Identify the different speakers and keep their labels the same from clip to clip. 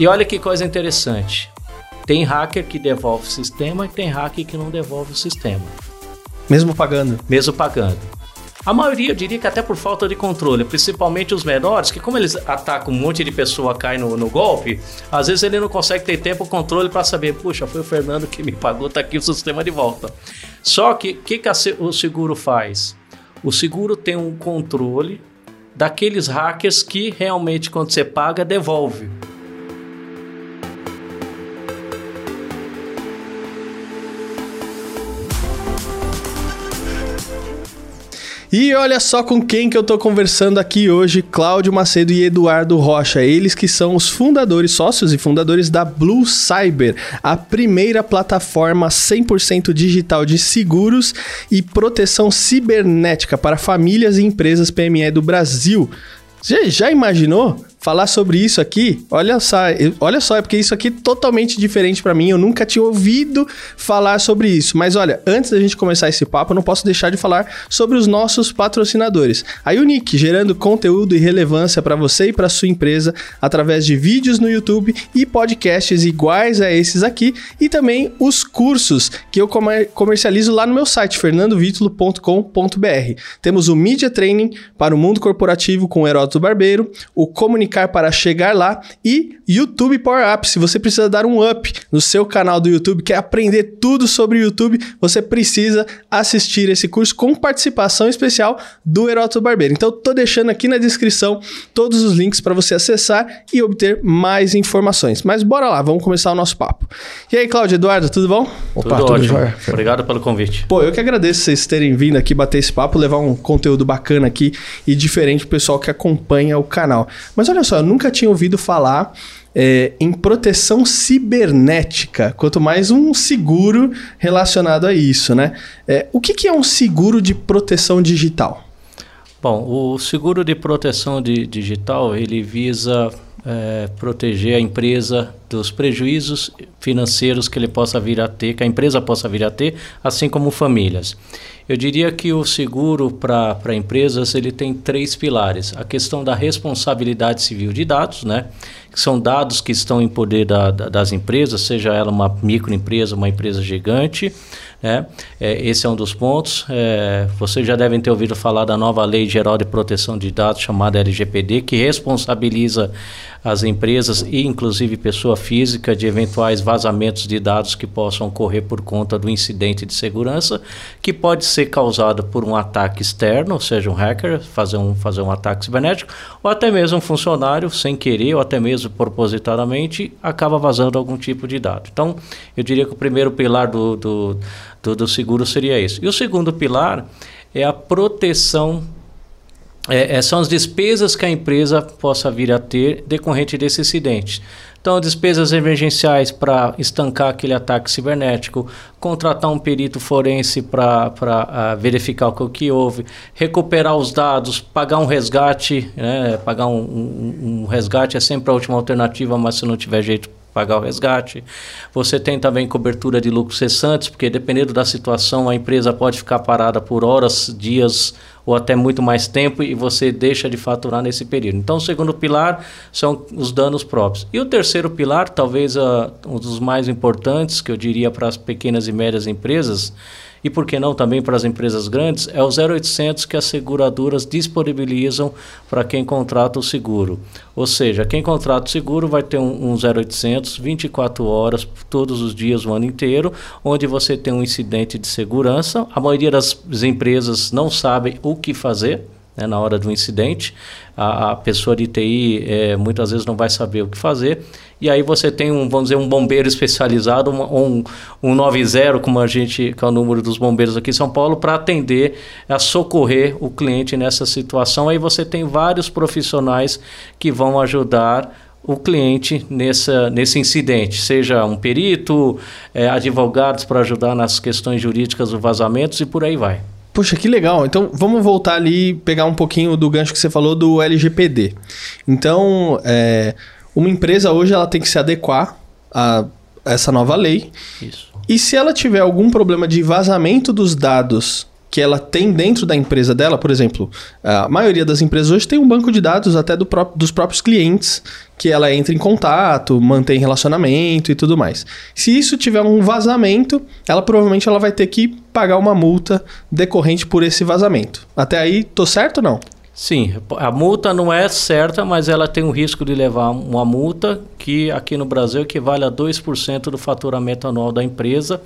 Speaker 1: e olha que coisa interessante. Tem hacker que devolve o sistema e tem hacker que não devolve o sistema.
Speaker 2: Mesmo pagando?
Speaker 1: Mesmo pagando. A maioria, eu diria que até por falta de controle, principalmente os menores, que como eles atacam um monte de pessoa, cai no, no golpe, às vezes ele não consegue ter tempo controle para saber, puxa, foi o Fernando que me pagou, tá aqui o sistema de volta. Só que o que, que a, o seguro faz? O seguro tem um controle daqueles hackers que realmente, quando você paga, devolve.
Speaker 2: E olha só com quem que eu tô conversando aqui hoje, Cláudio Macedo e Eduardo Rocha, eles que são os fundadores, sócios e fundadores da Blue Cyber, a primeira plataforma 100% digital de seguros e proteção cibernética para famílias e empresas PME do Brasil. Você já imaginou falar sobre isso aqui, olha só, olha só, é porque isso aqui é totalmente diferente para mim, eu nunca tinha ouvido falar sobre isso. Mas olha, antes da gente começar esse papo, eu não posso deixar de falar sobre os nossos patrocinadores. A Unique, gerando conteúdo e relevância para você e para sua empresa através de vídeos no YouTube e podcasts iguais a esses aqui e também os cursos que eu comercializo lá no meu site fernandovitulo.com.br. Temos o Media Training para o mundo corporativo com o Heródoto Barbeiro, o para chegar lá e YouTube Power Up. Se você precisa dar um up no seu canal do YouTube, quer aprender tudo sobre o YouTube, você precisa assistir esse curso com participação especial do Heródoto Barbeiro. Então, tô deixando aqui na descrição todos os links para você acessar e obter mais informações. Mas bora lá, vamos começar o nosso papo. E aí, Cláudio, Eduardo, tudo bom?
Speaker 1: Opa, tudo, tudo ótimo. Jóia. Obrigado pelo convite.
Speaker 2: Pô, eu que agradeço vocês terem vindo aqui bater esse papo, levar um conteúdo bacana aqui e diferente pro pessoal que acompanha o canal. Mas olha só, eu nunca tinha ouvido falar é, em proteção cibernética, quanto mais um seguro relacionado a isso, né? É, o que, que é um seguro de proteção digital?
Speaker 1: Bom, o seguro de proteção de, digital ele visa é, proteger a empresa dos prejuízos financeiros que ele possa vir a ter, que a empresa possa vir a ter, assim como famílias. Eu diria que o seguro para empresas ele tem três pilares: a questão da responsabilidade civil de dados, né? que são dados que estão em poder da, da, das empresas, seja ela uma microempresa, uma empresa gigante. Né? É, esse é um dos pontos. É, vocês já devem ter ouvido falar da nova Lei Geral de Proteção de Dados, chamada LGPD, que responsabiliza as empresas e, inclusive, pessoa física de eventuais vazamentos de dados que possam ocorrer por conta do incidente de segurança, que pode ser causado por um ataque externo, ou seja, um hacker fazer um, fazer um ataque cibernético, ou até mesmo um funcionário, sem querer, ou até mesmo propositadamente, acaba vazando algum tipo de dado. Então, eu diria que o primeiro pilar do, do, do, do seguro seria isso. E o segundo pilar é a proteção é, é, são as despesas que a empresa possa vir a ter decorrente desse incidente. Então, despesas emergenciais para estancar aquele ataque cibernético, contratar um perito forense para uh, verificar o que houve, recuperar os dados, pagar um resgate, né? pagar um, um, um resgate é sempre a última alternativa, mas se não tiver jeito, pagar o resgate. Você tem também cobertura de lucros cessantes, porque dependendo da situação, a empresa pode ficar parada por horas, dias ou até muito mais tempo e você deixa de faturar nesse período. Então, o segundo pilar são os danos próprios. E o terceiro pilar, talvez uh, um dos mais importantes, que eu diria para as pequenas e médias empresas, e por que não também para as empresas grandes, é o 0800 que as seguradoras disponibilizam para quem contrata o seguro. Ou seja, quem contrata o seguro vai ter um, um 0800 24 horas todos os dias, o ano inteiro, onde você tem um incidente de segurança. A maioria das empresas não sabe o que fazer né, na hora do incidente. A, a pessoa de TI é, muitas vezes não vai saber o que fazer. E aí você tem um, vamos dizer, um bombeiro especializado, um, um 90, como a gente, que é o número dos bombeiros aqui em São Paulo, para atender, a socorrer o cliente nessa situação. Aí você tem vários profissionais que vão ajudar o cliente nessa, nesse incidente, seja um perito, é, advogados para ajudar nas questões jurídicas dos vazamentos e por aí vai.
Speaker 2: Poxa, que legal. Então, vamos voltar ali pegar um pouquinho do gancho que você falou do LGPD. Então, é, uma empresa hoje ela tem que se adequar a essa nova lei.
Speaker 1: Isso.
Speaker 2: E se ela tiver algum problema de vazamento dos dados que ela tem dentro da empresa dela, por exemplo, a maioria das empresas hoje tem um banco de dados até do pró dos próprios clientes que ela entra em contato, mantém relacionamento e tudo mais. Se isso tiver um vazamento, ela provavelmente ela vai ter que pagar uma multa decorrente por esse vazamento. Até aí, tô certo ou não?
Speaker 1: Sim, a multa não é certa, mas ela tem o risco de levar uma multa que aqui no Brasil equivale a 2% do faturamento anual da empresa,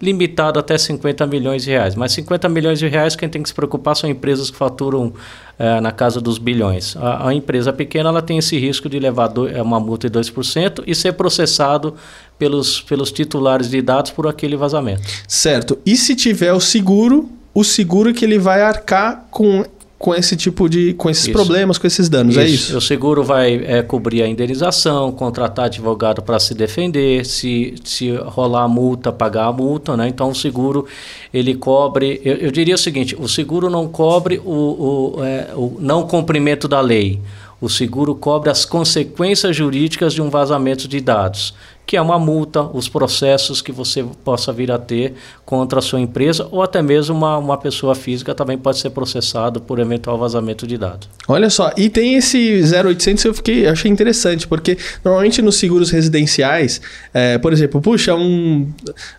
Speaker 1: limitado até 50 milhões de reais. Mas 50 milhões de reais quem tem que se preocupar são empresas que faturam é, na casa dos bilhões. A, a, empresa pequena ela tem esse risco de levar do, é, uma multa de 2% e ser processado pelos, pelos titulares de dados por aquele vazamento.
Speaker 2: Certo. E se tiver o seguro, o seguro que ele vai arcar com com esse tipo de com esses isso. problemas, com esses danos, é isso. é isso?
Speaker 1: O seguro vai é, cobrir a indenização, contratar advogado para se defender, se, se rolar a multa, pagar a multa, né? Então o seguro ele cobre, eu, eu diria o seguinte, o seguro não cobre o, o, é, o não cumprimento da lei. O seguro cobre as consequências jurídicas de um vazamento de dados que é uma multa, os processos que você possa vir a ter contra a sua empresa ou até mesmo uma, uma pessoa física também pode ser processado por eventual vazamento de dados.
Speaker 2: Olha só, e tem esse 0800 eu fiquei, achei interessante, porque normalmente nos seguros residenciais, é, por exemplo, puxa, um,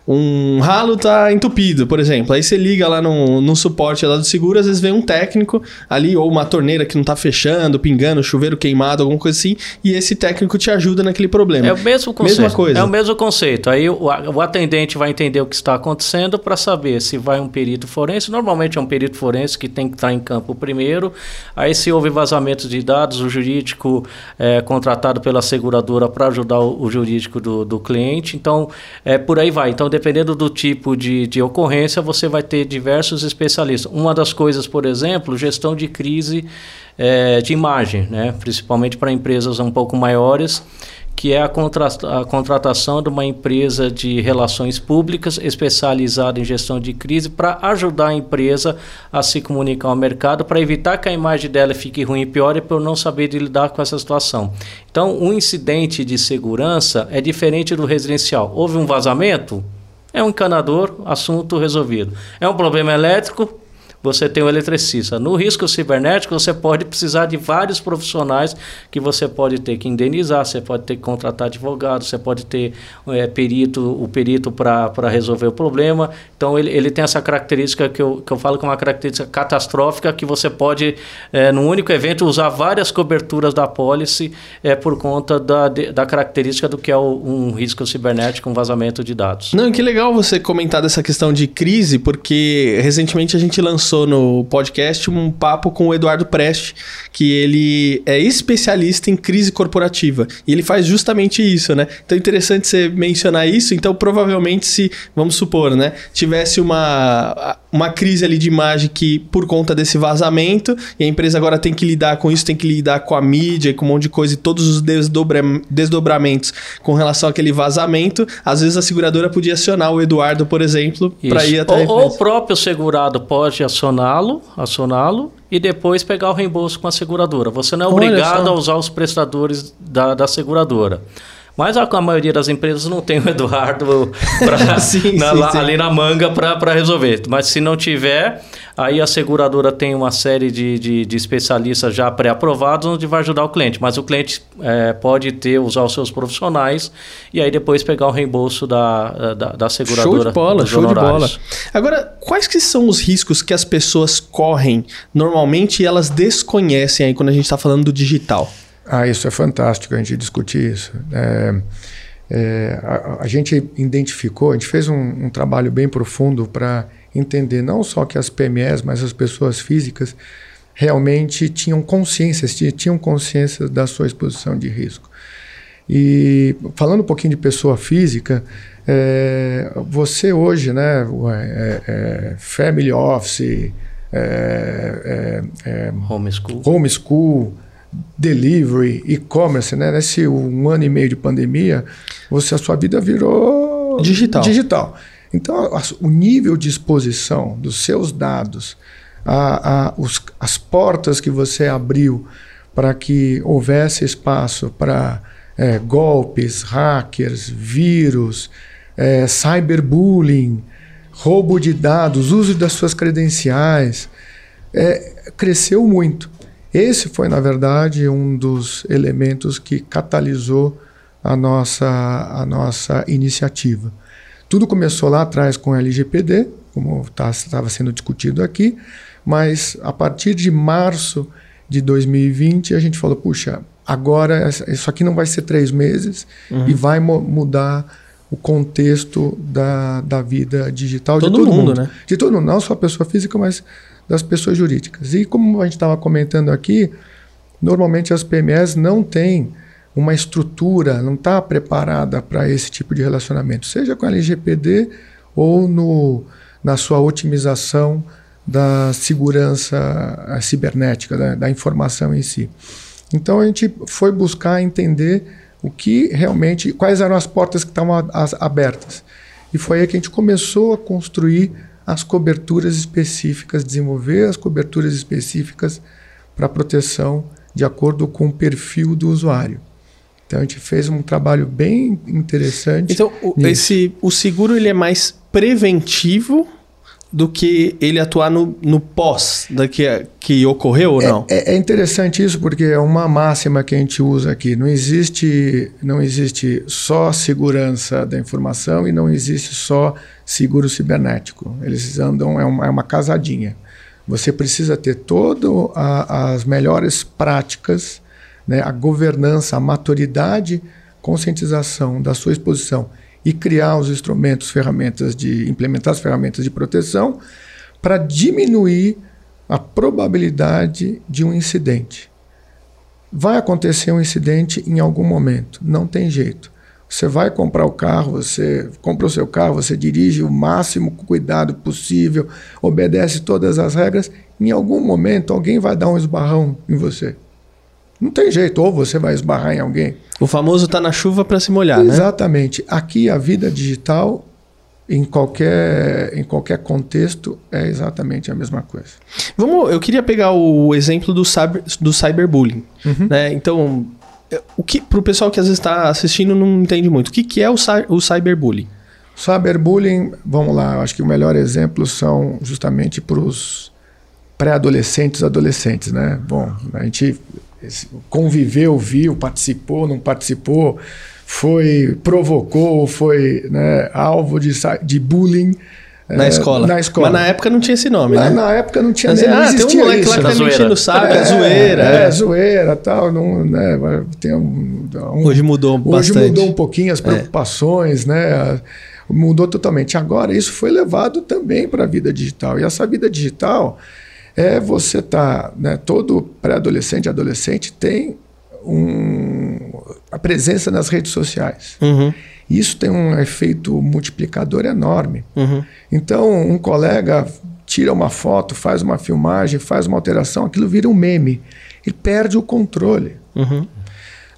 Speaker 2: um ralo tá entupido, por exemplo, aí você liga lá no, no suporte lá do seguro, às vezes vem um técnico ali, ou uma torneira que não tá fechando, pingando, chuveiro queimado, alguma coisa assim, e esse técnico te ajuda naquele problema.
Speaker 1: É o mesmo conceito. Mesma coisa. É o mesmo conceito. Aí o, o atendente vai entender o que está acontecendo para saber se vai um perito forense. Normalmente é um perito forense que tem que estar em campo primeiro. Aí, se houve vazamento de dados, o jurídico é contratado pela seguradora para ajudar o, o jurídico do, do, cliente. Então, é por aí vai. Então, dependendo do tipo de, de ocorrência, você vai ter diversos especialistas. Uma das coisas, por exemplo, gestão de crise é, de imagem, né? principalmente para empresas um pouco maiores que é a, contra a contratação de uma empresa de relações públicas especializada em gestão de crise para ajudar a empresa a se comunicar ao mercado, para evitar que a imagem dela fique ruim e piore por não saber de lidar com essa situação. Então, um incidente de segurança é diferente do residencial. Houve um vazamento? É um encanador, assunto resolvido. É um problema elétrico? Você tem o eletricista. No risco cibernético, você pode precisar de vários profissionais que você pode ter que indenizar, você pode ter que contratar advogado, você pode ter é, perito, o perito para resolver o problema. Então, ele, ele tem essa característica que eu, que eu falo que é uma característica catastrófica, que você pode, é, num único evento, usar várias coberturas da policy é, por conta da, da característica do que é o, um risco cibernético, um vazamento de dados.
Speaker 2: Não, que legal você comentar dessa questão de crise, porque recentemente a gente lançou lançou no podcast um papo com o Eduardo Preste, que ele é especialista em crise corporativa. E ele faz justamente isso, né? Então é interessante você mencionar isso. Então, provavelmente, se, vamos supor, né, tivesse uma, uma crise ali de imagem que, por conta desse vazamento, e a empresa agora tem que lidar com isso, tem que lidar com a mídia e com um monte de coisa e todos os desdobra desdobramentos com relação àquele vazamento, às vezes a seguradora podia acionar o Eduardo, por exemplo, para ir até.
Speaker 1: Ou, ou o próprio segurado pode acioná-lo, acioná-lo e depois pegar o reembolso com a seguradora. Você não é obrigado a usar os prestadores da, da seguradora. Mas a, a, maioria das empresas não tem o Eduardo pra, sim, na, sim, lá, sim. ali na manga para resolver. Mas se não tiver, aí a seguradora tem uma série de, de, de especialistas já pré-aprovados onde vai ajudar o cliente. Mas o cliente é, pode ter, usar os seus profissionais e aí depois pegar o reembolso da, da, da seguradora.
Speaker 2: Show de bola, show de bola. Agora, quais que são os riscos que as pessoas correm normalmente e elas desconhecem aí quando a gente está falando do digital?
Speaker 3: Ah, isso é fantástico a gente discutir isso. É, é, a, a, gente identificou, a gente fez um, um trabalho bem profundo para entender não só que as PMEs, mas as pessoas físicas realmente tinham consciência, tinham consciência da sua exposição de risco. E falando um pouquinho de pessoa física, é, você hoje, né, é, é, family office, é,
Speaker 1: é, homeschool,
Speaker 3: homeschool delivery, e-commerce, né? Nesse um ano e meio de pandemia, você a sua vida virou
Speaker 2: digital.
Speaker 3: digital. Então, o nível de exposição dos seus dados, a, a, os, as portas que você abriu para que houvesse espaço para é, golpes, hackers, vírus, é, cyberbullying, roubo de dados, uso das suas credenciais, é, cresceu muito. Esse foi, na verdade, um dos elementos que catalisou a nossa, a nossa iniciativa. Tudo começou lá atrás com o LGPD, como tá, estava sendo discutido aqui, mas a partir de março de 2020 a gente falou: puxa, agora isso aqui não vai ser três meses uhum. e vai mudar o contexto da, da vida digital
Speaker 2: todo
Speaker 3: de todo
Speaker 2: mundo,
Speaker 3: mundo,
Speaker 2: né?
Speaker 3: De todo mundo, não só a pessoa física, mas das pessoas jurídicas. E como a gente estava comentando aqui, normalmente as PMEs não têm uma estrutura, não está preparada para esse tipo de relacionamento, seja com a LGPD ou no, na sua otimização da segurança cibernética, da, da informação em si. Então a gente foi buscar entender o que realmente, quais eram as portas que estavam abertas. E foi aí que a gente começou a construir as coberturas específicas, desenvolver as coberturas específicas para proteção de acordo com o perfil do usuário. Então a gente fez um trabalho bem interessante.
Speaker 2: Então o, esse, o seguro ele é mais preventivo do que ele atuar no, no pós da que, que ocorreu ou não?
Speaker 3: É, é, interessante isso porque é uma máxima que a gente usa aqui. Não existe, não existe só segurança da informação e não existe só seguro cibernético. Eles andam, é uma, é uma casadinha. Você precisa ter todas as melhores práticas, né, a governança, a maturidade, conscientização da sua exposição e criar os instrumentos, ferramentas de implementar as ferramentas de proteção para diminuir a probabilidade de um incidente. Vai acontecer um incidente em algum momento, não tem jeito. Você vai comprar o carro, você compra o seu carro, você dirige o máximo cuidado possível, obedece todas as regras, em algum momento alguém vai dar um esbarrão em você. Não tem jeito, ou você vai esbarrar em alguém.
Speaker 2: O famoso tá na chuva para se molhar,
Speaker 3: Exatamente. né? Exatamente. Aqui a vida digital em qualquer, em qualquer contexto é exatamente a mesma coisa.
Speaker 2: Vamos, eu queria pegar o exemplo do, cyber, do cyberbullying. Uhum. Né? Então, o que para o pessoal que às vezes está assistindo não entende muito, o que, que é o, o cyberbullying?
Speaker 3: Cyberbullying, vamos lá, acho que o melhor exemplo são justamente para os pré-adolescentes, adolescentes, né? Bom, a gente conviveu, viu, participou, não participou, foi provocou, foi né, alvo de, de bullying.
Speaker 2: Na, é, escola.
Speaker 3: na escola.
Speaker 2: Mas na época não tinha esse nome,
Speaker 3: na,
Speaker 2: né?
Speaker 3: Na época não tinha
Speaker 2: Mas,
Speaker 3: nem,
Speaker 2: ah,
Speaker 3: não existia
Speaker 2: tem um moleque
Speaker 3: isso.
Speaker 2: lá que tá me enchendo o saco, é,
Speaker 3: é
Speaker 2: zoeira.
Speaker 3: É, é, zoeira tal. Não, né, tem um, um,
Speaker 2: hoje mudou
Speaker 3: hoje
Speaker 2: bastante.
Speaker 3: Hoje mudou um pouquinho as é. preocupações, né? Mudou totalmente. Agora, isso foi levado também para a vida digital. E essa vida digital é você estar, tá, né, todo pré-adolescente, adolescente tem um, a presença nas redes sociais.
Speaker 2: Uhum.
Speaker 3: Isso tem um efeito multiplicador enorme.
Speaker 2: Uhum.
Speaker 3: Então, um colega tira uma foto, faz uma filmagem, faz uma alteração, aquilo vira um meme. Ele perde o controle.
Speaker 2: Uhum.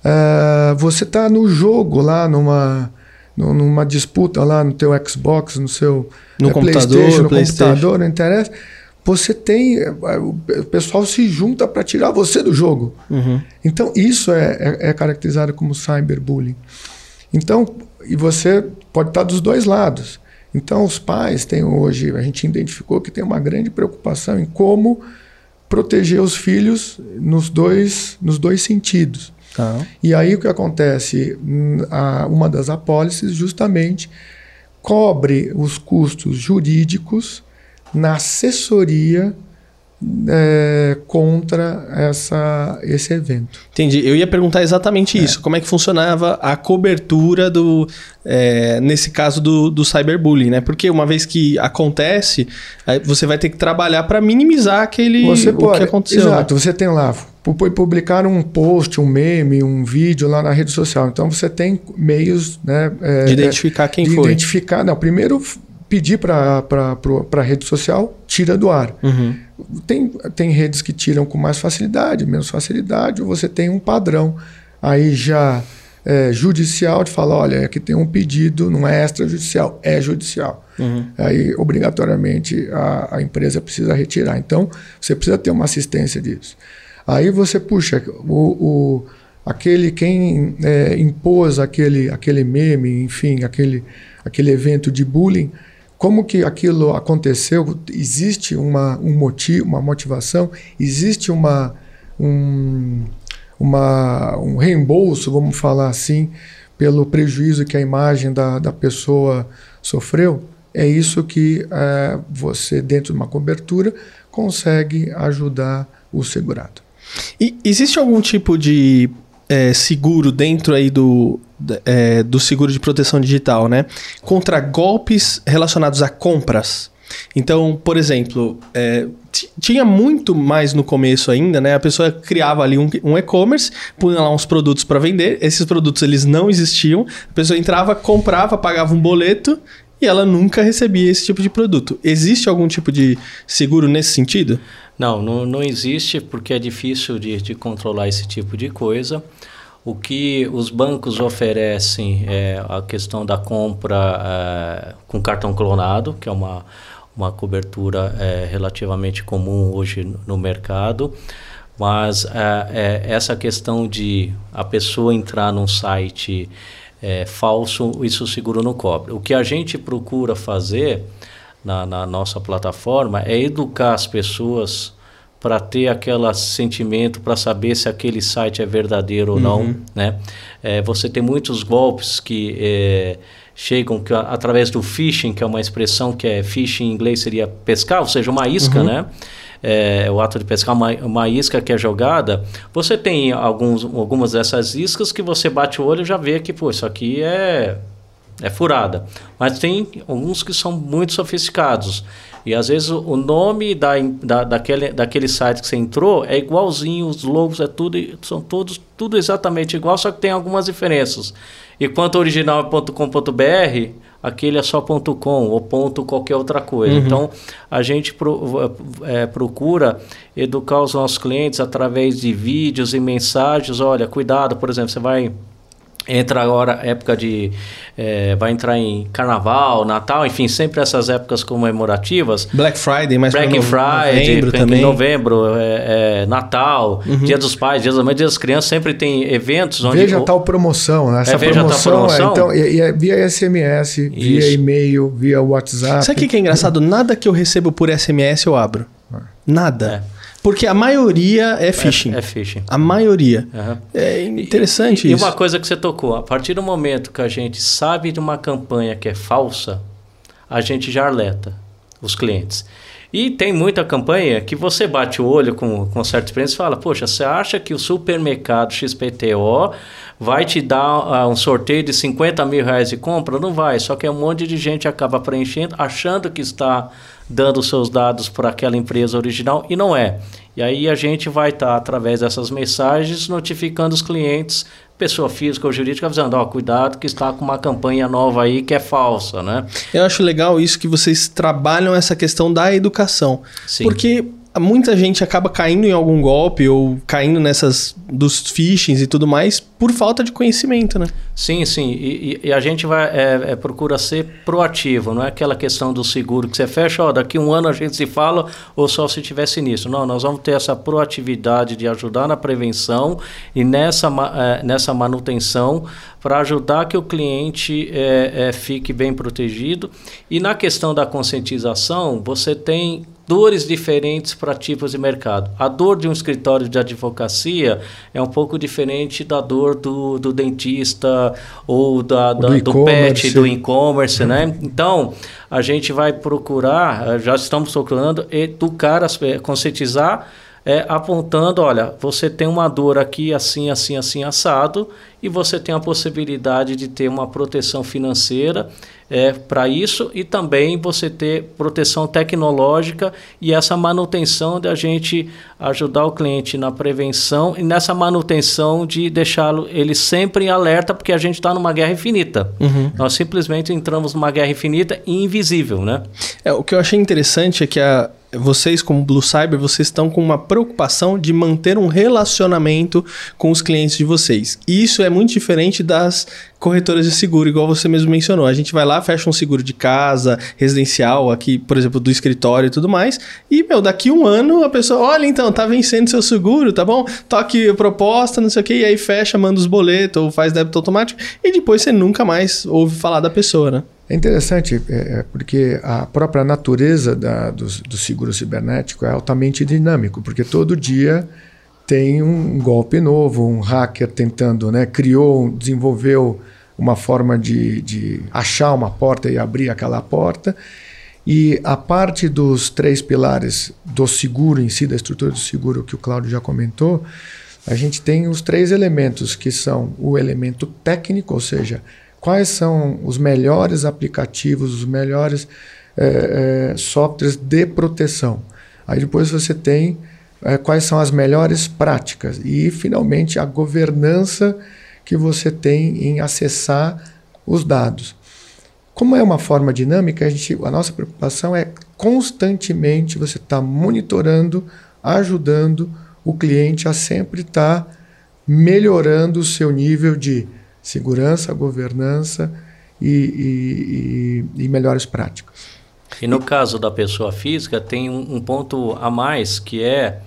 Speaker 3: Uh, você está no jogo lá, numa, numa disputa lá no teu Xbox, no seu
Speaker 2: no
Speaker 3: é,
Speaker 2: computador,
Speaker 3: PlayStation, no
Speaker 2: PlayStation.
Speaker 3: computador, não interessa você tem. Eh, o pessoal se junta para tirar você do jogo.
Speaker 2: Uhum.
Speaker 3: Então, isso é, é, é, caracterizado como cyberbullying. Então, e você pode estar dos dois lados. Então, os pais têm hoje, a gente identificou que tem uma grande preocupação em como proteger os filhos nos dois, nos dois sentidos.
Speaker 2: Tá.
Speaker 3: E aí o que acontece? Hum, uma das apólices justamente cobre os custos jurídicos na assessoria é, contra essa, esse evento.
Speaker 2: Entendi. Eu ia perguntar exatamente é. isso. Como é que funcionava a cobertura do. É, nesse caso do, do cyberbullying, né? Porque uma vez que acontece, você vai ter que trabalhar para minimizar aquele
Speaker 3: você
Speaker 2: o
Speaker 3: pode,
Speaker 2: que aconteceu. Né?
Speaker 3: Exato, você tem lá. Publicar um post, um meme, um vídeo lá na rede social. Então você tem meios né,
Speaker 2: é, de identificar quem
Speaker 3: de
Speaker 2: foi.
Speaker 3: Identificar. Não, primeiro pedir para a rede social, tira do ar.
Speaker 2: Uhum.
Speaker 3: Tem, tem redes que tiram com mais facilidade, menos facilidade, ou você tem um padrão aí já é, judicial de falar, olha, aqui tem um pedido, não é extrajudicial, é judicial.
Speaker 2: Uhum.
Speaker 3: Aí, obrigatoriamente, a, a empresa precisa retirar. Então, você precisa ter uma assistência disso. Aí você puxa, o, o aquele quem é, impôs aquele, aquele meme, enfim, aquele, aquele evento de bullying, como que aquilo aconteceu? Existe uma, um motivo, uma motivação? Existe uma, um, uma, um reembolso, vamos falar assim, pelo prejuízo que a imagem da, da pessoa sofreu? É isso que é, você, dentro de uma cobertura, consegue ajudar o segurado.
Speaker 2: E existe algum tipo de é, seguro dentro aí do, é, do seguro de proteção digital, né? Contra golpes relacionados a compras. Então, por exemplo, é, tinha muito mais no começo ainda, né? A pessoa criava ali um, um e-commerce, punha lá uns produtos para vender. Esses produtos eles não existiam. A pessoa entrava, comprava, pagava um boleto e ela nunca recebia esse tipo de produto. Existe algum tipo de seguro nesse sentido?
Speaker 1: Não, não, não existe porque é difícil de, de controlar esse tipo de coisa. O que os bancos oferecem é a questão da compra é, com cartão clonado, que é uma, uma cobertura é, relativamente comum hoje no mercado. Mas é, essa questão de a pessoa entrar num site falso, isso o seguro não cobre. O que a gente procura fazer na, na nossa plataforma é educar as pessoas para ter aquele sentimento, para saber se aquele site é verdadeiro ou uhum. não. Né? É, você tem muitos golpes que é, chegam que, através do phishing, que é uma expressão que é phishing em inglês seria pescar, ou seja, uma isca, uhum. né? É, o ato de pescar uma, uma isca que é jogada, você tem alguns, algumas dessas iscas que você bate o olho e já vê que, pô, isso aqui é, é furada. Mas tem alguns que são muito sofisticados. E às vezes o nome da, da, daquele, daquele site que você entrou é igualzinho, os logos é tudo, são todos tudo exatamente igual, só que tem algumas diferenças. E quanto original é .com.br, aquele é só .com ou ponto qualquer outra coisa. Uhum. Então, a gente pro, é, procura educar os nossos clientes através de vídeos e mensagens. Olha, cuidado, por exemplo, você vai entra agora época de é, vai entrar em carnaval natal enfim sempre essas épocas comemorativas
Speaker 2: Black Friday mais
Speaker 1: Black
Speaker 2: no,
Speaker 1: Friday novembro também novembro é, é, Natal uhum. Dia dos Pais Dia das Mães Dia das Crianças sempre tem eventos
Speaker 3: onde veja o... tal promoção né? essa é, veja promoção, tal promoção. então e, é via SMS Isso. via e-mail via WhatsApp
Speaker 2: sabe o que é engraçado nada que eu recebo por SMS eu abro ah. nada é. Porque a maioria é phishing.
Speaker 1: É, é phishing.
Speaker 2: A maioria. Uhum. É interessante
Speaker 1: e,
Speaker 2: isso.
Speaker 1: E uma coisa que você tocou, a partir do momento que a gente sabe de uma campanha que é falsa, a gente já alerta os clientes. E tem muita campanha que você bate o olho com, com certa experiência e fala, poxa, você acha que o supermercado XPTO vai te dar uh, um sorteio de 50 mil reais de compra? Não vai, só que um monte de gente acaba preenchendo, achando que está dando seus dados para aquela empresa original e não é. E aí a gente vai estar, tá, através dessas mensagens, notificando os clientes, pessoa física ou jurídica, avisando, ó, cuidado que está com uma campanha nova aí que é falsa, né?
Speaker 2: Eu acho legal isso que vocês trabalham essa questão da educação. Sim. Porque muita gente acaba caindo em algum golpe ou caindo nessas dos phishings e tudo mais por falta de conhecimento, né?
Speaker 1: Sim, sim. E, e a gente vai é, é, procura ser proativo, não é aquela questão do seguro que você fecha, ó, daqui um ano a gente se fala ou só se tivesse nisso. Não, nós vamos ter essa proatividade de ajudar na prevenção e nessa, é, nessa manutenção para ajudar que o cliente é, é, fique bem protegido. E na questão da conscientização, você tem dores diferentes para tipos de mercado. A dor de um escritório de advocacia é um pouco diferente da dor do, do dentista ou da, da do, do pet, do e-commerce, né? Então, a gente vai procurar, já estamos procurando educar, as, conscientizar é, apontando, olha, você tem uma dor aqui assim, assim, assim, assado, e você tem a possibilidade de ter uma proteção financeira é, para isso e também você ter proteção tecnológica e essa manutenção de a gente ajudar o cliente na prevenção e nessa manutenção de deixá-lo ele sempre em alerta, porque a gente está numa guerra infinita. Uhum. Nós simplesmente entramos numa guerra infinita e invisível, né?
Speaker 2: É, o que eu achei interessante é que a, vocês, como Blue Cyber, vocês estão com uma preocupação de manter um relacionamento com os clientes de vocês. E isso é muito diferente das corretoras de seguro, igual você mesmo mencionou. A gente vai lá, fecha um seguro de casa, residencial, aqui, por exemplo, do escritório e tudo mais. E, meu, daqui um ano a pessoa, olha, então, tá vencendo seu seguro, tá bom? Toque proposta, não sei o quê, e aí fecha, manda os boletos ou faz débito automático. E depois você nunca mais ouve falar da pessoa, né?
Speaker 3: É interessante, é, é, porque a própria natureza da, do, do seguro cibernético é altamente dinâmico, porque todo dia tem um golpe novo, um hacker tentando, né, criou, desenvolveu uma forma de, de achar uma porta e abrir aquela porta. E a parte dos três pilares do seguro em si, da estrutura do seguro que o Cláudio já comentou, a gente tem os três elementos, que são o elemento técnico, ou seja, quais são os melhores aplicativos, os melhores é, é, softwares de proteção. Aí depois você tem é, quais são as melhores práticas. E, finalmente, a governança que você tem em acessar os dados. Como é uma forma dinâmica, a, gente, a nossa preocupação é constantemente você estar tá monitorando, ajudando o cliente a sempre estar tá melhorando o seu nível de segurança, governança e, e, e, e melhores práticas.
Speaker 1: E no caso da pessoa física, tem um, um ponto a mais que é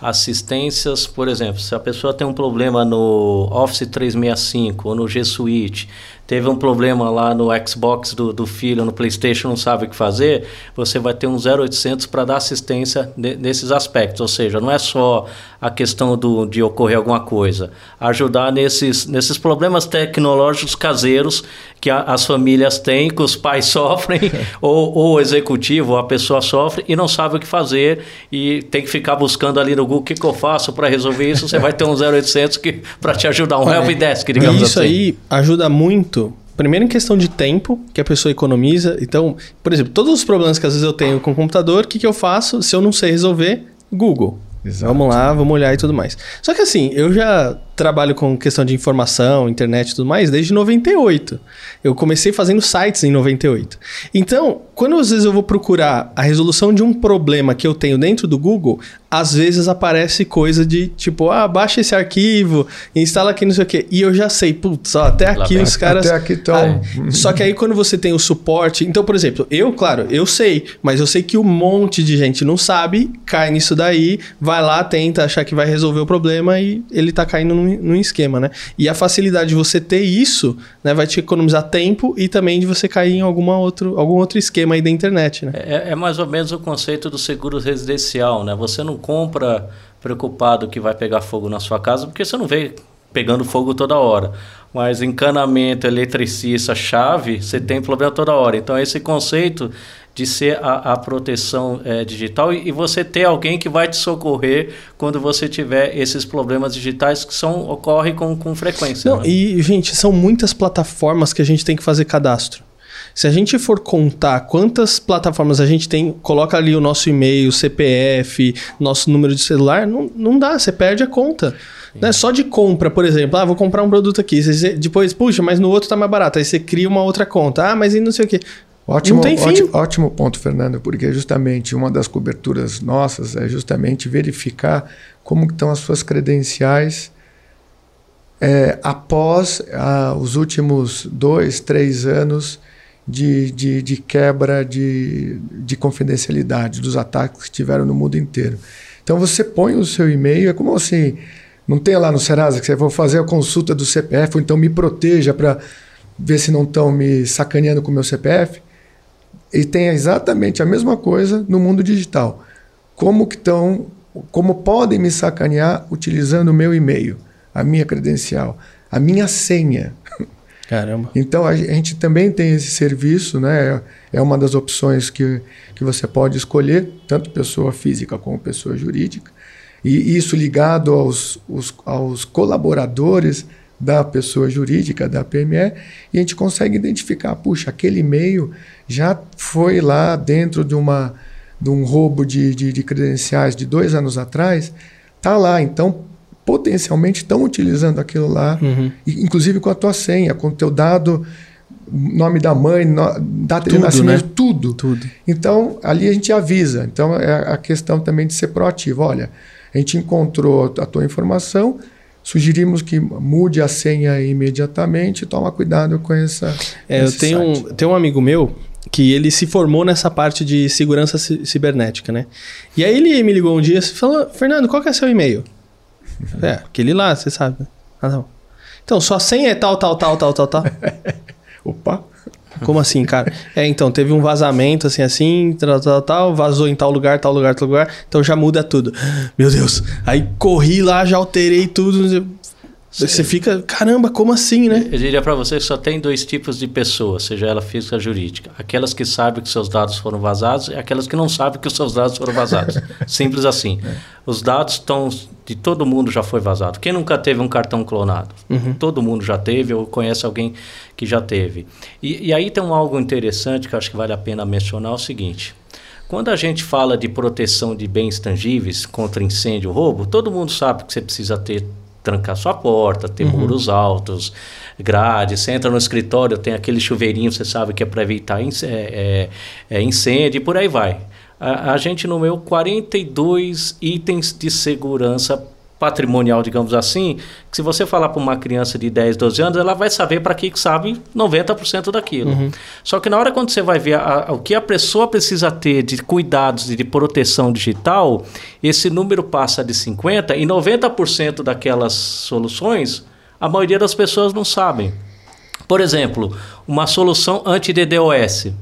Speaker 1: assistências, por exemplo, se a pessoa tem um problema no Office 365 ou no G Suite, teve um problema lá no Xbox do, do filho, no PlayStation, não sabe o que fazer, você vai ter um 0800 para dar assistência de, nesses aspectos. Ou seja, não é só a questão do, de ocorrer alguma coisa, ajudar nesses, nesses problemas tecnológicos caseiros que a, as famílias têm, que os pais sofrem, ou, ou o executivo, ou a pessoa sofre e não sabe o que fazer e tem que ficar buscando ali no Google o que, que eu faço para resolver isso. Você vai ter um 0800 para te ajudar, um é, helpdesk, digamos
Speaker 2: isso
Speaker 1: assim.
Speaker 2: Isso aí ajuda muito Primeiro em questão de tempo, que a pessoa economiza. Então, por exemplo, todos os problemas que às vezes eu tenho com o computador, o que, que eu faço se eu não sei resolver? Google. Exato. Vamos lá, vamos olhar e tudo mais. Só que assim, eu já trabalho com questão de informação, internet e tudo mais desde 98. Eu comecei fazendo sites em 98. Então, quando às vezes eu vou procurar a resolução de um problema que eu tenho dentro do Google, às vezes aparece coisa de tipo, ah, baixa esse arquivo, instala aqui não sei o quê. E eu já sei, putz, ó, até aqui os caras.
Speaker 3: Até aqui estão. Ah,
Speaker 2: só que aí quando você tem o suporte. Então, por exemplo, eu, claro, eu sei, mas eu sei que um monte de gente não sabe, cai nisso daí, vai lá, tenta achar que vai resolver o problema e ele tá caindo num, num esquema, né? E a facilidade de você ter isso, né, vai te economizar tempo e também de você cair em alguma outro, algum outro esquema aí da internet, né?
Speaker 1: É, é mais ou menos o conceito do seguro residencial, né? Você não compra preocupado que vai pegar fogo na sua casa, porque você não vê pegando fogo toda hora. Mas encanamento, eletricista, chave, você tem problema toda hora. Então, esse conceito de ser a, a proteção é, digital e, e, você ter alguém que vai te socorrer quando você tiver esses problemas digitais que são, ocorrem com, com frequência.
Speaker 2: Não, né? E, gente, são muitas plataformas que a gente tem que fazer cadastro. Se a gente for contar quantas plataformas a gente tem, coloca ali o nosso e-mail, CPF, nosso número de celular, não, não dá, você perde a conta. Não é só de compra, por exemplo. Ah, vou comprar um produto aqui. Você, depois, puxa, mas no outro tá mais barato. Aí você cria uma outra conta. Ah, mas e não sei o quê.
Speaker 3: Ótimo, ótimo, ótimo, ponto, Fernando, porque justamente uma das coberturas nossas é justamente verificar como estão as suas credenciais é, após ah, os últimos dois, três anos de, de, de quebra de, de confidencialidade dos ataques que tiveram no mundo inteiro. Então você põe o seu e-mail, é como assim, não tem lá no Serasa que você vai fazer a consulta do CPF, ou então me proteja para ver se não estão me sacaneando com o meu CPF. E tem exatamente a mesma coisa no mundo digital. Como que estão, como podem me sacanear utilizando o meu e-mail, a minha credencial, a minha senha.
Speaker 2: Caramba.
Speaker 3: Então a gente também tem esse serviço, né? É uma das opções que, que você pode escolher, tanto pessoa física como pessoa jurídica. E isso ligado aos, os, aos colaboradores da pessoa jurídica, da PME, e a gente consegue identificar, puxa, aquele e-mail já foi lá dentro de, uma, de um roubo de, de, de credenciais de dois anos atrás, tá lá. Então, potencialmente estão utilizando aquilo lá, uhum. inclusive com a tua senha, com o teu dado, nome da mãe, no, data de nascimento, né? tudo.
Speaker 2: tudo.
Speaker 3: Então, ali a gente avisa. Então, é a questão também de ser proativo. Olha, a gente encontrou a tua informação, sugerimos que mude a senha imediatamente, toma cuidado com essa.
Speaker 2: É, eu tenho um, tenho um amigo meu que ele se formou nessa parte de segurança cibernética, né? E aí ele me ligou um dia e falou: Fernando, qual que é seu e-mail? É, aquele lá, você sabe. Ah, não. Então, sua senha é tal, tal, tal, tal, tal, tal.
Speaker 3: Opa!
Speaker 2: Como assim, cara? É, então, teve um vazamento, assim, assim, tal, tal, tal, vazou em tal lugar, tal lugar, tal lugar, então já muda tudo. Meu Deus. Aí corri lá, já alterei tudo. Você fica, caramba, como assim, né?
Speaker 1: Eu diria para você que só tem dois tipos de pessoas, seja ela física ou jurídica. Aquelas que sabem que seus dados foram vazados e aquelas que não sabem que os seus dados foram vazados. Simples assim. É. Os dados estão de todo mundo já foi vazado. Quem nunca teve um cartão clonado? Uhum. Todo mundo já teve ou conhece alguém que já teve. E, e aí tem um algo interessante que acho que vale a pena mencionar, é o seguinte. Quando a gente fala de proteção de bens tangíveis contra incêndio ou roubo, todo mundo sabe que você precisa ter trancar sua porta, ter uhum. muros altos, grades. Você entra no escritório, tem aquele chuveirinho, você sabe que é para evitar é, é, é, incêndio e por aí vai. A, a gente nomeou 42 itens de segurança patrimonial, digamos assim, que se você falar para uma criança de 10, 12 anos, ela vai saber para que sabe 90% daquilo. Uhum. Só que na hora quando você vai ver a, a, o que a pessoa precisa ter de cuidados e de proteção digital, esse número passa de 50 e 90% daquelas soluções, a maioria das pessoas não sabem. Por exemplo, uma solução anti-DDoS.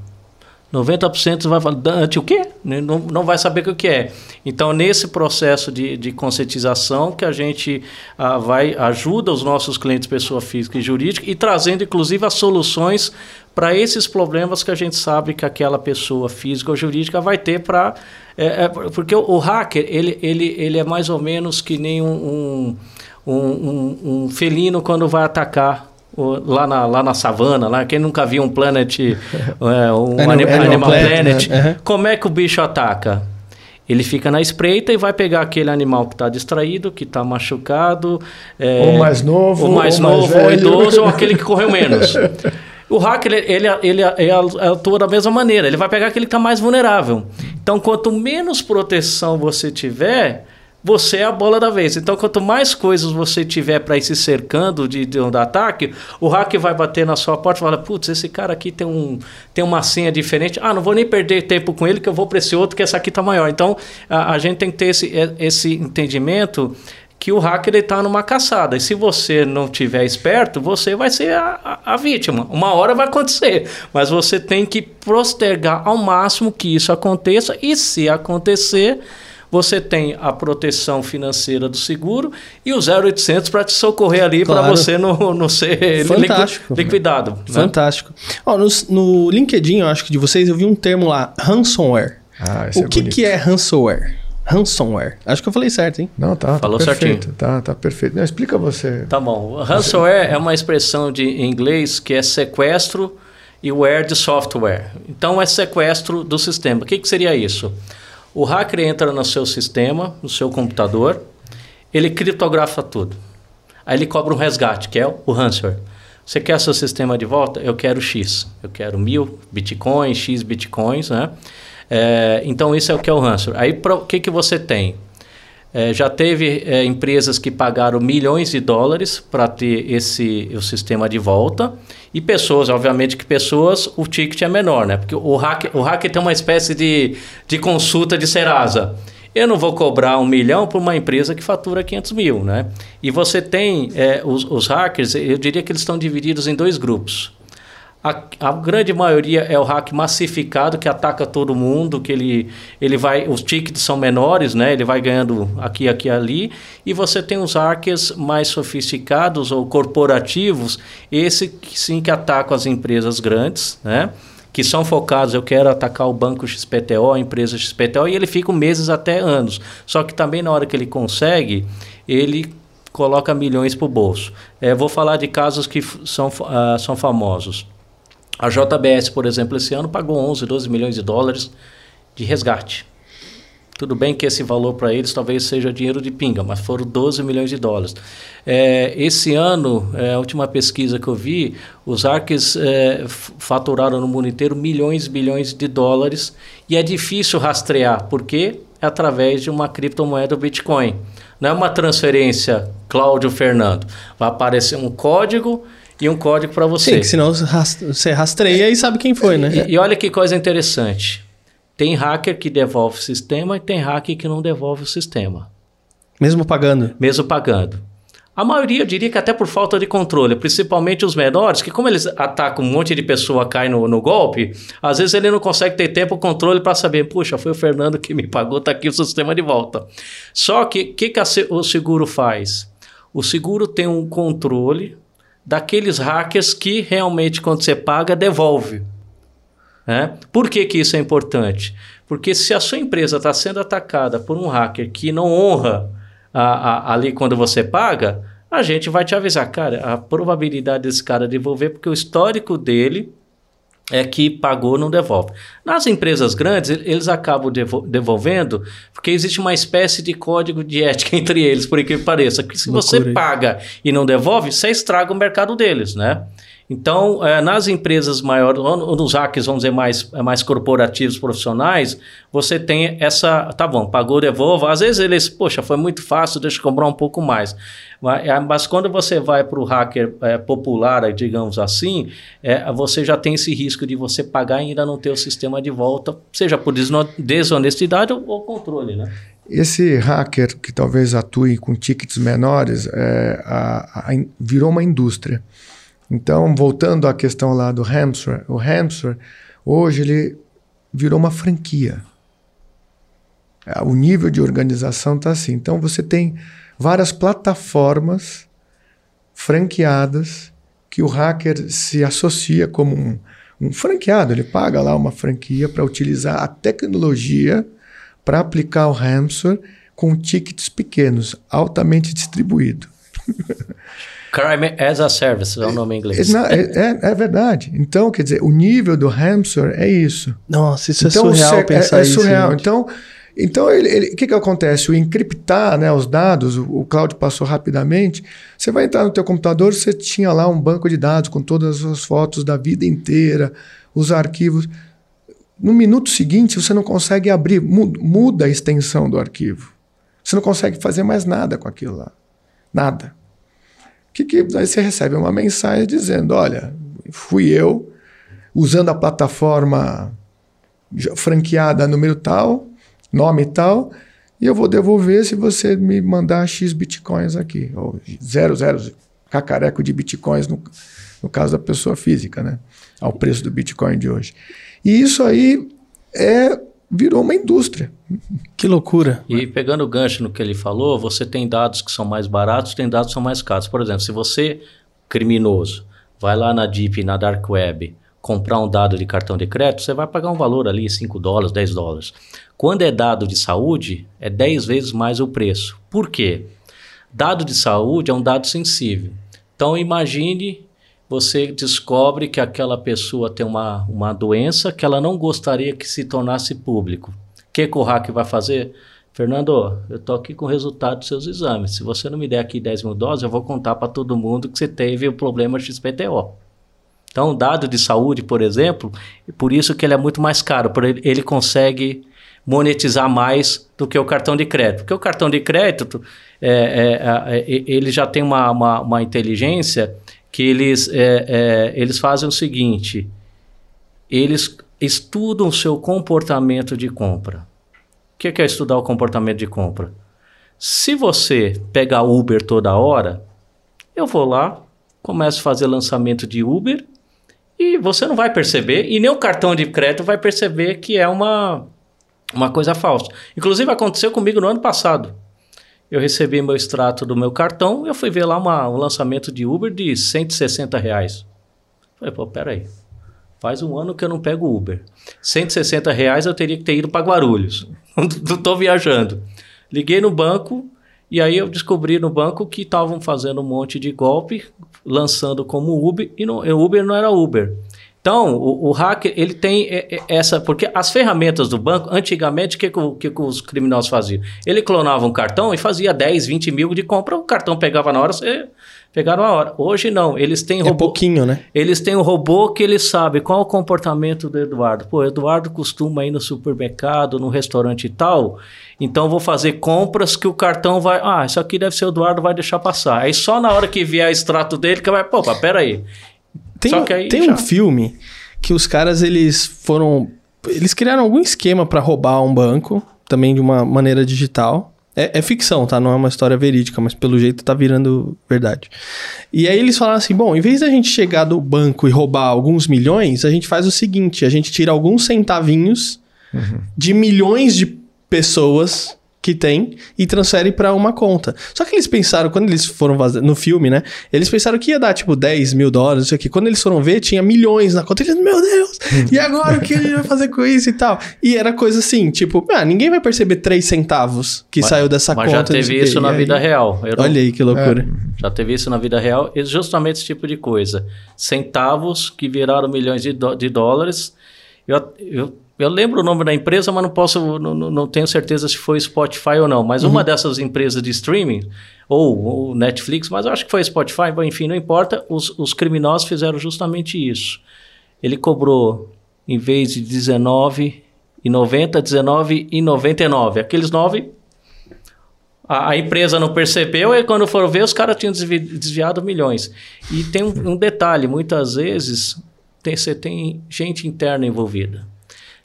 Speaker 1: 90% vai falar, anti o quê? Não, não vai saber o que é. Então, nesse processo de, de conscientização que a gente ah, vai ajuda os nossos clientes, pessoa física e jurídica, e trazendo, inclusive, as soluções para esses problemas que a gente sabe que aquela pessoa física ou jurídica vai ter para... É, é, porque o, o, hacker, ele, ele, ele é mais ou menos que nem um, um, um, um felino quando vai atacar lá na, lá na savana, lá, quem nunca viu um Planet, é, um Animal, Animal, Planet né? como é que o bicho ataca? Ele fica na espreita e vai pegar aquele animal que está distraído, que está machucado.
Speaker 3: É, ou mais novo,
Speaker 1: ou mais ou novo, mais ou idoso, ou aquele que correu menos. O hacker, ele, ele, ele atua da mesma maneira. Ele vai pegar aquele que está mais vulnerável. Então, quanto menos proteção você tiver, você é a bola da vez. Então, quanto mais coisas você tiver para ir se cercando de, de um ataque, o hacker vai bater na sua porta e falar: putz, esse cara aqui tem, um, tem uma senha diferente. Ah, não vou nem perder tempo com ele, que eu vou para esse outro, que essa aqui está maior. Então, a, a, gente tem que ter esse, esse entendimento que o hacker está numa caçada. E se você não tiver esperto, você vai ser a, a, a, vítima. Uma hora vai acontecer. Mas você tem que postergar ao máximo que isso aconteça. E se acontecer você tem a proteção financeira do seguro e o 0800 para te socorrer ali claro. para você não, não ser Fantástico. liquidado. Né?
Speaker 2: Fantástico. Ó, no, no, LinkedIn, eu acho que de vocês, eu vi um termo lá, ransomware. Ah, o é que, que é ransomware? Ransomware. Acho que eu falei certo, hein?
Speaker 3: Não, tá. tá Falou tá perfeito, certinho. Tá, tá perfeito. Não, explica você.
Speaker 1: Tá bom. Ransomware é uma expressão de, em inglês que é sequestro e ware de software. Então é sequestro do sistema. O que, que seria isso? O hacker entra no seu sistema, no seu computador, ele criptografa tudo. Aí ele cobra um resgate, que é o ransomware. Você quer seu sistema de volta? Eu quero X. Eu quero mil bitcoins, X bitcoins, né? É, então, isso é o que é o ransomware. Aí, o que, que você tem? É, já teve é, empresas que pagaram milhões de dólares para ter esse o sistema de volta e pessoas, obviamente que pessoas, o ticket é menor, né? Porque o hacker, o hacker tem uma espécie de, de consulta de Serasa. Eu não vou cobrar um milhão para uma empresa que fatura 500 mil, né? E você tem é, os, os hackers, eu diria que eles estão divididos em dois grupos. A, a, grande maioria é o hack massificado que ataca todo mundo, que ele, ele vai, os tickets são menores, né? Ele vai ganhando aqui, aqui, ali. E você tem os hackers mais sofisticados ou corporativos, esse sim que atacam as empresas grandes, né? Que são focados, eu quero atacar o banco XPTO, a empresa XPTO, e ele fica meses até anos. Só que também na hora que ele consegue, ele coloca milhões para o bolso. É, vou falar de casos que são, uh, são famosos. A JBS, por exemplo, esse ano pagou 11, 12 milhões de dólares de resgate. Tudo bem que esse valor para eles talvez seja dinheiro de pinga, mas foram 12 milhões de dólares. É, esse ano, é, a última pesquisa que eu vi, os ARCs é, faturaram no mundo inteiro milhões e bilhões de dólares e é difícil rastrear, porque é através de uma criptomoeda Bitcoin. Não é uma transferência Cláudio Fernando. Vai aparecer um código e um código para você.
Speaker 2: Sim, senão você rastreia e sabe quem foi, né?
Speaker 1: E, e, olha que coisa interessante. Tem hacker que devolve o sistema e tem hacker que não devolve o sistema.
Speaker 2: Mesmo pagando?
Speaker 1: Mesmo pagando. A maioria, eu diria que até por falta de controle, principalmente os menores, que como eles atacam um monte de pessoa, cai no, no golpe, às vezes ele não consegue ter tempo, controle para saber, puxa, foi o Fernando que me pagou, tá aqui o sistema de volta. Só que o que, que a, o seguro faz? O seguro tem um controle daqueles hackers que realmente, quando você paga, devolve. Né? Por que, que isso é importante? Porque se a sua empresa está sendo atacada por um hacker que não honra a, a, ali quando você paga, a gente vai te avisar, cara, a probabilidade desse cara devolver, porque o histórico dele é que pagou não devolve. Nas empresas grandes, eles acabam devolvendo porque existe uma espécie de código de ética entre eles, por que pareça. Que se você paga e não devolve, você estraga o mercado deles, né? Então, é, nas empresas maiores, ou nos hacks, vamos dizer, mais, mais corporativos, profissionais, você tem essa. Tá bom, pagou, devolva. Às vezes eles, poxa, foi muito fácil, deixa eu cobrar um pouco mais. Mas, é, mas quando você vai para o hacker é, popular, digamos assim, é, você já tem esse risco de você pagar e ainda não ter o sistema de volta, seja por desonestidade ou, ou controle, né?
Speaker 3: Esse hacker que talvez atue com tickets menores a, a, virou uma indústria. Então, voltando à questão lá do Hamster, o Hamster, hoje ele virou uma franquia. É, o nível de organização está assim. Então, você tem várias plataformas franqueadas que o hacker se associa como um, um franqueado. Ele paga lá uma franquia para utilizar a tecnologia para aplicar o Hamster com tickets pequenos, altamente distribuído.
Speaker 1: Crime as a Service é o nome em inglês.
Speaker 3: É, é, é, verdade. Então, quer dizer, o nível do Hamster é isso.
Speaker 2: Nossa, isso é então, é surreal pensar
Speaker 3: isso. É surreal. Gente. Então, então ele, ele, o que, que acontece? O encriptar né, os dados, o, o Cláudio passou rapidamente, você vai entrar no teu computador, você tinha lá um banco de dados com todas as fotos da vida inteira, os arquivos. No minuto seguinte, você não consegue abrir, muda a extensão do arquivo. Você não consegue fazer mais nada com aquilo lá. Nada que, que aí você recebe uma mensagem dizendo: olha, fui eu, usando a plataforma franqueada número tal, nome tal, e eu vou devolver se você me mandar X bitcoins aqui, ou zero, zero cacareco de bitcoins no, no caso da pessoa física, né? Ao preço do bitcoin de hoje. E isso aí é virou uma indústria.
Speaker 2: Que loucura.
Speaker 1: E pegando o gancho no que ele falou, você tem dados que são mais baratos, tem dados que são mais caros. Por exemplo, se você, criminoso, vai lá na Deep, na Dark Web, comprar um dado de cartão de crédito, você vai pagar um valor ali, 5 dólares, 10 dólares. Quando é dado de saúde, é 10 vezes mais o preço. Por quê? Dado de saúde é um dado sensível. Então imagine você descobre que aquela pessoa tem uma, uma doença que ela não gostaria que se tornasse público. O que, que o hack vai fazer? Fernando, eu estou aqui com o resultado dos seus exames. Se você não me der aqui 10 mil doses, eu vou contar para todo mundo que você teve o problema XPTO. Então, dado de saúde, por exemplo, por isso que ele é muito mais caro, porque ele, consegue monetizar mais do que o cartão de crédito. Porque o cartão de crédito, é, é, é, ele já tem uma, uma, uma inteligência que eles, é, é, eles fazem o seguinte: eles estudam o seu comportamento de compra. O que é estudar o comportamento de compra? Se você pegar Uber toda hora, eu vou lá, começo a fazer lançamento de Uber e você não vai perceber, e nem o cartão de crédito vai perceber que é uma, uma coisa falsa. Inclusive aconteceu comigo no ano passado eu recebi meu extrato do meu cartão, eu fui ver lá uma, um lançamento de Uber de 160 reais. Falei, pô, peraí. Faz um ano que eu não pego Uber. 160 reais eu teria que ter ido para Guarulhos. não estou viajando. Liguei no banco e aí eu descobri no banco que estavam fazendo um monte de golpe, lançando como Uber, e não, Uber não era Uber. Então, o, o, hacker, ele tem essa... Porque as ferramentas do banco, antigamente, o que, que, que, os criminosos faziam? Ele clonava um cartão e fazia 10, 20 mil de compra, o cartão pegava na hora, você pegava na hora. Hoje não, eles têm
Speaker 2: é robô... pouquinho, né?
Speaker 1: Eles têm um robô que ele sabe qual o comportamento do Eduardo. Pô, Eduardo costuma ir no supermercado, no restaurante e tal, então vou fazer compras que o cartão vai... Ah, isso aqui deve ser o Eduardo, vai deixar passar. Aí só na hora que vier o extrato dele, que vai... Pô,
Speaker 2: que aí tem já... um filme que os caras eles foram. Eles criaram algum esquema para roubar um banco, também de uma maneira digital. É, é, ficção, tá? Não é uma história verídica, mas pelo jeito tá virando verdade. E aí eles falaram assim: bom, em vez da gente chegar no banco e roubar alguns milhões, a gente faz o seguinte: a gente tira alguns centavinhos uhum. de milhões de pessoas que tem e transfere para uma conta. Só que eles pensaram, quando eles foram no filme, né? Eles pensaram que ia dar tipo 10 mil dólares, isso aqui. Quando eles foram ver, tinha milhões na conta. Eles, meu Deus, e agora o que a gente vai fazer com isso e tal? E era coisa assim, tipo, ah, ninguém vai perceber 3 centavos que mas, saiu dessa
Speaker 1: mas
Speaker 2: conta.
Speaker 1: Mas já teve isso na vida real.
Speaker 2: Eu Olha aí que loucura.
Speaker 1: É, já teve isso na vida real, justamente esse tipo de coisa. Centavos que viraram milhões de, de dólares. Eu, eu eu lembro o nome da empresa, mas não posso, não, não tenho certeza se foi Spotify ou não. Mas uhum. uma dessas empresas de streaming, ou, ou, Netflix, mas eu acho que foi Spotify, enfim, não importa, os, os criminosos fizeram justamente isso. Ele cobrou, em vez de 19 e 90, 19 e 99. Aqueles 9 a, a, empresa não percebeu e quando foram ver, os caras tinham desviado milhões. E tem um, um detalhe: muitas vezes tem, você tem gente interna envolvida.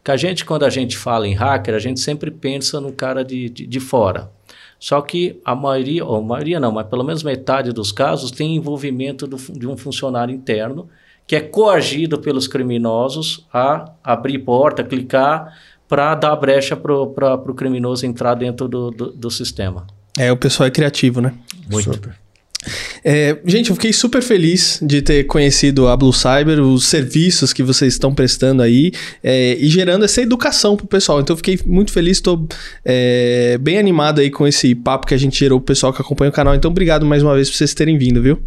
Speaker 1: Que a gente, quando a gente fala em hacker, a gente sempre pensa no cara de, de, de fora. Só que a maioria, ou a maioria não, mas pelo menos metade dos casos tem envolvimento do, de um funcionário interno que é coagido pelos criminosos a abrir porta, clicar para dar brecha para o criminoso entrar dentro do, do, do, sistema.
Speaker 2: É, o pessoal é criativo, né?
Speaker 1: Muito. Super.
Speaker 2: É, gente, eu fiquei super feliz de ter conhecido a Blue Cyber, os serviços que vocês estão prestando aí é, e gerando essa educação pro pessoal. Então, eu fiquei muito feliz, estou é, bem animado aí com esse papo que a gente gerou pro pessoal que acompanha o canal. Então, obrigado mais uma vez por vocês terem vindo, viu?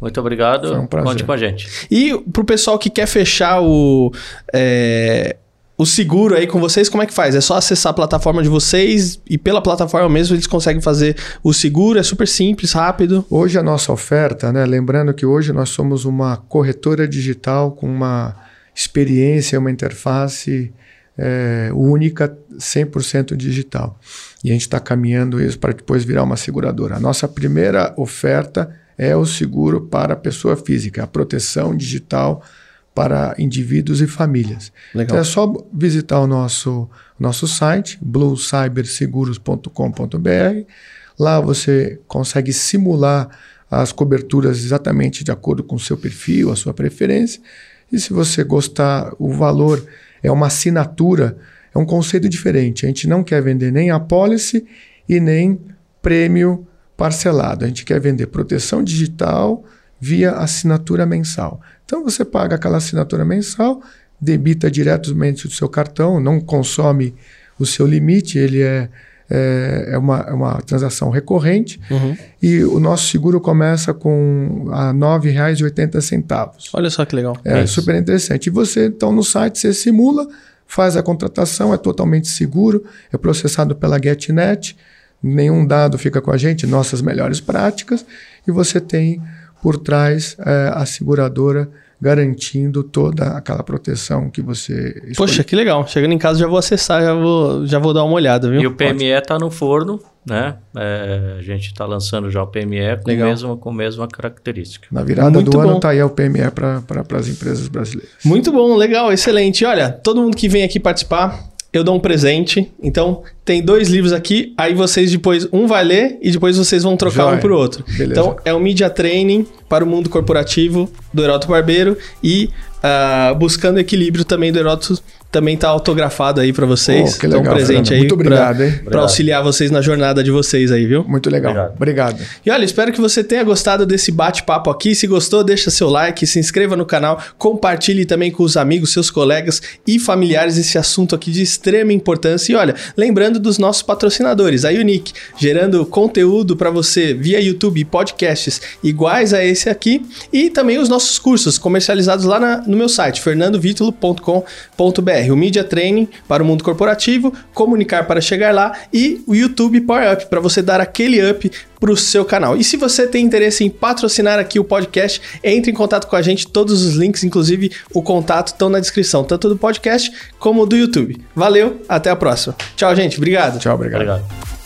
Speaker 1: Muito obrigado.
Speaker 2: Foi um prazer.
Speaker 1: Conte com a gente.
Speaker 2: E pro pessoal que quer fechar o. É, o seguro aí com vocês, como é que faz? É só acessar a plataforma de vocês e pela plataforma mesmo eles conseguem fazer o seguro? É super simples, rápido.
Speaker 3: Hoje a nossa oferta, né? Lembrando que hoje nós somos uma corretora digital com uma experiência, uma interface é, única, 100% digital. E a gente está caminhando isso para depois virar uma seguradora. A nossa primeira oferta é o seguro para a pessoa física, a proteção digital para indivíduos e famílias. Legal. Então é só visitar o nosso, nosso site, bluecyberseguros.com.br. Lá você consegue simular as coberturas exatamente de acordo com o seu perfil, a sua preferência. E se você gostar, o valor é uma assinatura, é um conceito diferente. A gente não quer vender nem a policy e nem prêmio parcelado. A gente quer vender proteção digital via assinatura mensal. Então você paga aquela assinatura mensal, debita diretamente do seu cartão, não consome o seu limite, ele é, é, é, uma, é uma transação recorrente uhum. e o nosso seguro começa com a R$ 9,80.
Speaker 2: Olha só que legal.
Speaker 3: É, é super interessante. E você, então, no site, você simula, faz a contratação, é totalmente seguro, é processado pela GetNet, nenhum dado fica com a gente, nossas melhores práticas, e você tem por trás é, a seguradora garantindo toda aquela proteção que você
Speaker 2: escolhe. Poxa, que legal. Chegando em casa já vou acessar, já vou, já vou dar uma olhada, viu?
Speaker 1: E o PME está no forno, né? É, a gente está lançando já o PME com, mesmo, com a mesma característica.
Speaker 3: Na virada Muito do bom. ano está aí o PME para as empresas brasileiras.
Speaker 2: Muito bom, legal, excelente. Olha, todo mundo que vem aqui participar, eu dou um presente. Então, tem dois livros aqui, aí vocês depois, um vai ler e depois vocês vão trocar Joia. um pro outro. Beleza. Então, é o Media Training para o Mundo Corporativo do Heroto Barbeiro e uh, Buscando Equilíbrio também do Heroto também tá autografado aí para vocês.
Speaker 3: Oh, que legal,
Speaker 2: então, um presente aí.
Speaker 3: Muito obrigado, pra, hein?
Speaker 2: Para auxiliar vocês na jornada de vocês aí, viu?
Speaker 3: Muito legal. Obrigado. obrigado.
Speaker 2: E olha, espero que você tenha gostado desse bate-papo aqui. Se gostou, deixa seu like, se inscreva no canal, compartilhe também com os amigos, seus colegas e familiares esse assunto aqui de extrema importância. E olha, lembrando dos nossos patrocinadores, a Unique, gerando conteúdo para você via YouTube e podcasts iguais a esse aqui, e também os nossos cursos comercializados lá na, no meu site, fernandovitulo.com.br o Media Training para o mundo corporativo, comunicar para chegar lá e o YouTube Power Up para você dar aquele up para o seu canal. E se você tem interesse em patrocinar aqui o podcast, entre em contato com a gente. Todos os links, inclusive o contato, estão na descrição, tanto do podcast como do YouTube. Valeu, até a próxima. Tchau, gente. Obrigado.
Speaker 3: Tchau, obrigado. obrigado.